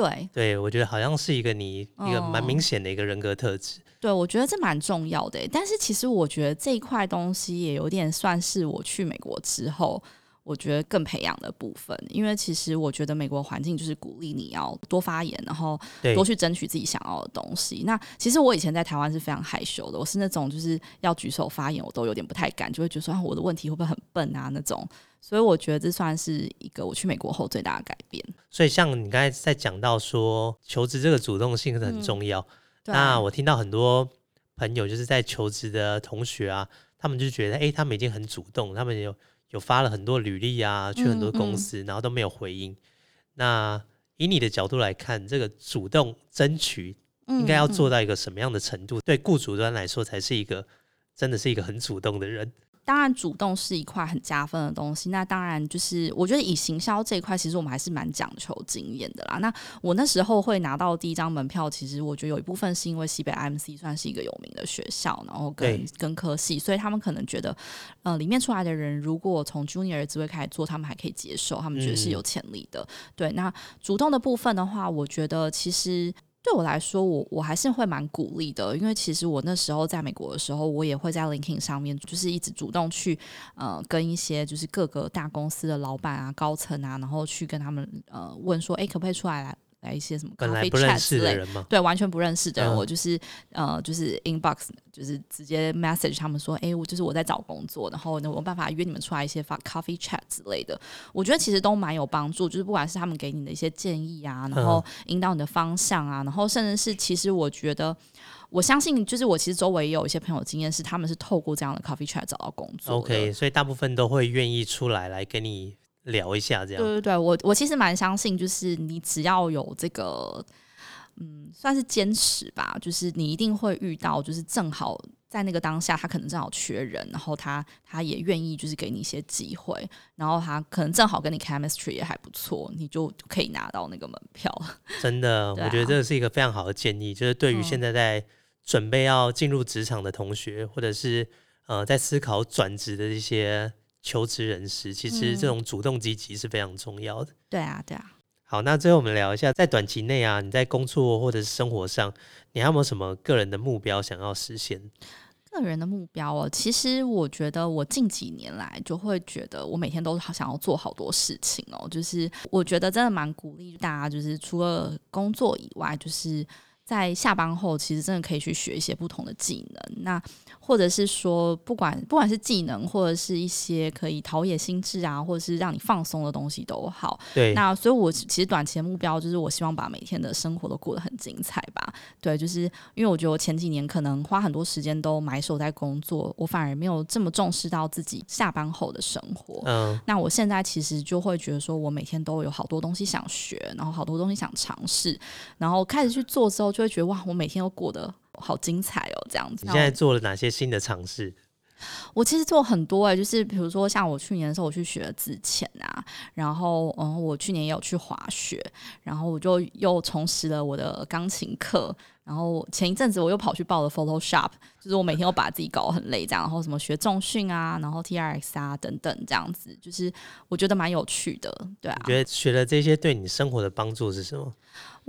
对，对我觉得好像是一个你一个蛮明显的一个人格特质。对，我觉得这蛮重要的。但是其实我觉得这一块东西也有点算是我去美国之后，我觉得更培养的部分。因为其实我觉得美国环境就是鼓励你要多发言，然后多去争取自己想要的东西。那其实我以前在台湾是非常害羞的，我是那种就是要举手发言我都有点不太敢，就会觉得说我的问题会不会很笨啊那种。所以我觉得这算是一个我去美国后最大的改变。所以像你刚才在讲到说求职这个主动性是很重要。那我听到很多朋友就是在求职的同学啊，他们就觉得哎，他们已经很主动，他们有有发了很多履历啊，去很多公司，然后都没有回应。那以你的角度来看，这个主动争取应该要做到一个什么样的程度？对雇主端来说，才是一个真的是一个很主动的人。当然，主动是一块很加分的东西。那当然，就是我觉得以行销这一块，其实我们还是蛮讲求经验的啦。那我那时候会拿到第一张门票，其实我觉得有一部分是因为西北 IMC 算是一个有名的学校，然后跟跟科系，所以他们可能觉得，呃，里面出来的人如果从 Junior 职位开始做，他们还可以接受，他们觉得是有潜力的。对，那主动的部分的话，我觉得其实。对我来说，我我还是会蛮鼓励的，因为其实我那时候在美国的时候，我也会在 LinkedIn 上面，就是一直主动去呃跟一些就是各个大公司的老板啊、高层啊，然后去跟他们呃问说，哎，可不可以出来来？来一些什么咖啡 chat 之类，对，完全不认识的人，我就是呃，就是 inbox，就是直接 message 他们说，哎，我就是我在找工作，然后呢，我有办法约你们出来一些发 coffee chat 之类的。我觉得其实都蛮有帮助，就是不管是他们给你的一些建议啊，然后引导你的方向啊，然后甚至是其实我觉得，我相信就是我其实周围也有一些朋友经验是他们是透过这样的 coffee chat 找到工作。OK，所以大部分都会愿意出来来跟你。聊一下这样，对对对，我我其实蛮相信，就是你只要有这个，嗯，算是坚持吧，就是你一定会遇到，就是正好在那个当下，他可能正好缺人，然后他他也愿意就是给你一些机会，然后他可能正好跟你 chemistry 也还不错，你就可以拿到那个门票。真的，我觉得这是一个非常好的建议，就是对于现在在准备要进入职场的同学，或者是呃在思考转职的一些。求职人士其实这种主动积极是非常重要的。对啊，对啊。好，那最后我们聊一下，在短期内啊，你在工作或者是生活上，你还有没有什么个人的目标想要实现？个人的目标哦，其实我觉得我近几年来就会觉得，我每天都好想要做好多事情哦。就是我觉得真的蛮鼓励大家，就是除了工作以外，就是。在下班后，其实真的可以去学一些不同的技能。那或者是说，不管不管是技能，或者是一些可以陶冶心智啊，或者是让你放松的东西都好。对，那所以，我其实短期的目标就是，我希望把每天的生活都过得很精彩吧。对，就是因为我觉得我前几年可能花很多时间都埋首在工作，我反而没有这么重视到自己下班后的生活。嗯，那我现在其实就会觉得，说我每天都有好多东西想学，然后好多东西想尝试，然后开始去做之后，就会觉得哇，我每天都过得。好精彩哦，这样子。你现在做了哪些新的尝试？我其实做很多哎，就是比如说像我去年的时候，我去学了自潜啊，然后嗯，我去年也有去滑雪，然后我就又重拾了我的钢琴课。然后前一阵子我又跑去报了 Photoshop，就是我每天都把自己搞很累这样，然后什么学重训啊，然后 T R X 啊等等这样子，就是我觉得蛮有趣的，对啊。觉得学了这些对你生活的帮助是什么？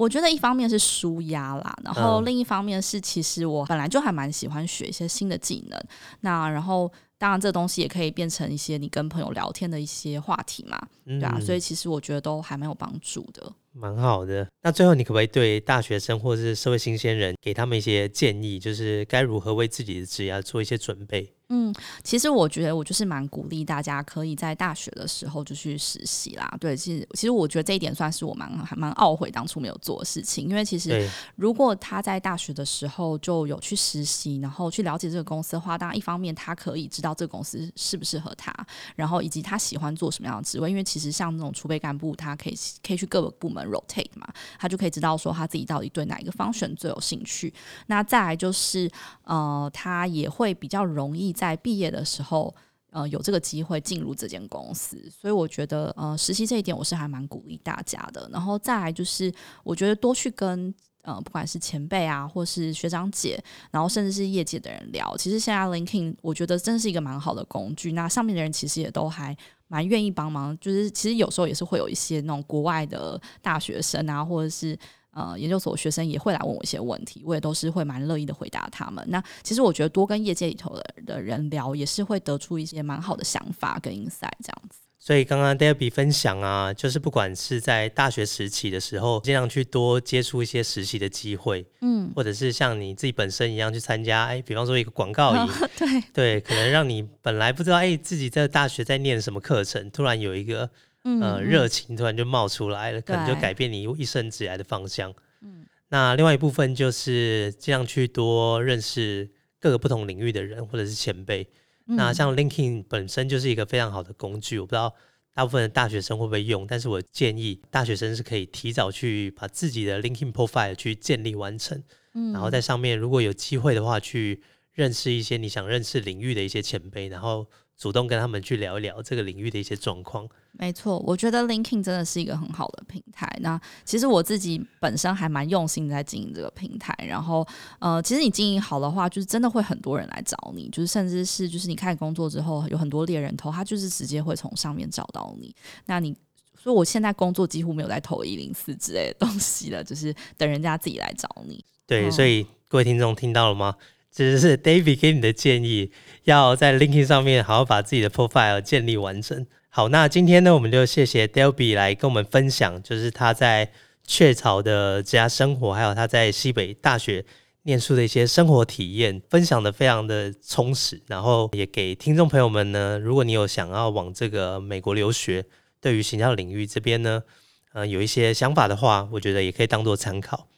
我觉得一方面是舒压啦，然后另一方面是其实我本来就还蛮喜欢学一些新的技能，那然后。当然，这东西也可以变成一些你跟朋友聊天的一些话题嘛，对啊，所以其实我觉得都还蛮有帮助的。蛮好的。那最后，你可不可以对大学生或者是社会新鲜人给他们一些建议，就是该如何为自己的职业做一些准备？嗯，其实我觉得我就是蛮鼓励大家可以在大学的时候就去实习啦。对，其实其实我觉得这一点算是我蛮还蛮懊悔当初没有做的事情，因为其实如果他在大学的时候就有去实习，然后去了解这个公司的话，当然一方面他可以知道这个公司适不适合他，然后以及他喜欢做什么样的职位，因为其实像那种储备干部，他可以可以去各个部门 rotate 嘛，他就可以知道说他自己到底对哪一个方选最有兴趣。那再来就是呃，他也会比较容易。在毕业的时候，呃，有这个机会进入这间公司，所以我觉得，呃，实习这一点我是还蛮鼓励大家的。然后再来就是，我觉得多去跟呃，不管是前辈啊，或是学长姐，然后甚至是业界的人聊。其实现在 Linking，我觉得真是一个蛮好的工具。那上面的人其实也都还蛮愿意帮忙，就是其实有时候也是会有一些那种国外的大学生啊，或者是。呃，研究所学生也会来问我一些问题，我也都是会蛮乐意的回答他们。那其实我觉得多跟业界里头的的人聊，也是会得出一些蛮好的想法跟 insight 这样子。所以刚刚 Debbie 分享啊，就是不管是在大学时期的时候，尽量去多接触一些实习的机会，嗯，或者是像你自己本身一样去参加，哎，比方说一个广告营，对对，可能让你本来不知道，哎，自己在大学在念什么课程，突然有一个。呃，热情突然就冒出来了，可能就改变你一生职来的方向。嗯，那另外一部分就是尽量去多认识各个不同领域的人或者是前辈。那像 LinkedIn 本身就是一个非常好的工具，我不知道大部分的大学生会不会用，但是我建议大学生是可以提早去把自己的 LinkedIn profile 去建立完成。嗯，然后在上面如果有机会的话，去认识一些你想认识领域的一些前辈，然后。主动跟他们去聊一聊这个领域的一些状况。没错，我觉得 LinkedIn 真的是一个很好的平台。那其实我自己本身还蛮用心在经营这个平台。然后，呃，其实你经营好的话，就是真的会很多人来找你，就是甚至是就是你开始工作之后，有很多猎人头，他就是直接会从上面找到你。那你，所以我现在工作几乎没有在投一零四之类的东西了，就是等人家自己来找你。对，所以各位听众听到了吗？这是 David 给你的建议，要在 LinkedIn 上面好好把自己的 profile 建立完整。好，那今天呢，我们就谢谢 David 来跟我们分享，就是他在雀巢的这家生活，还有他在西北大学念书的一些生活体验，分享的非常的充实。然后也给听众朋友们呢，如果你有想要往这个美国留学，对于行销领域这边呢，呃，有一些想法的话，我觉得也可以当做参考。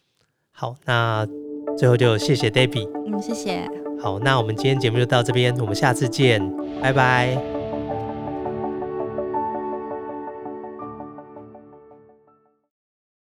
好，那。最后就谢谢 Debbie，嗯，谢谢。好，那我们今天节目就到这边，我们下次见，拜拜。